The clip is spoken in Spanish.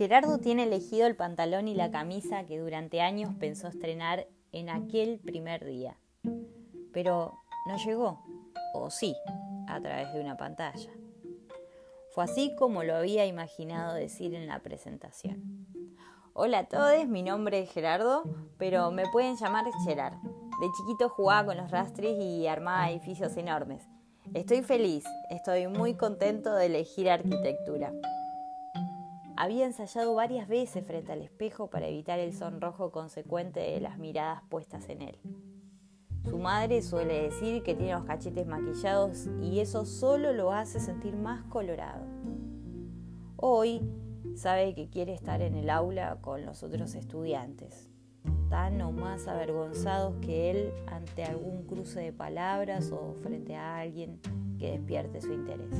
Gerardo tiene elegido el pantalón y la camisa que durante años pensó estrenar en aquel primer día. Pero no llegó, o sí, a través de una pantalla. Fue así como lo había imaginado decir en la presentación. Hola a todos, mi nombre es Gerardo, pero me pueden llamar Gerard. De chiquito jugaba con los rastres y armaba edificios enormes. Estoy feliz, estoy muy contento de elegir arquitectura. Había ensayado varias veces frente al espejo para evitar el sonrojo consecuente de las miradas puestas en él. Su madre suele decir que tiene los cachetes maquillados y eso solo lo hace sentir más colorado. Hoy sabe que quiere estar en el aula con los otros estudiantes, tan o más avergonzados que él ante algún cruce de palabras o frente a alguien que despierte su interés.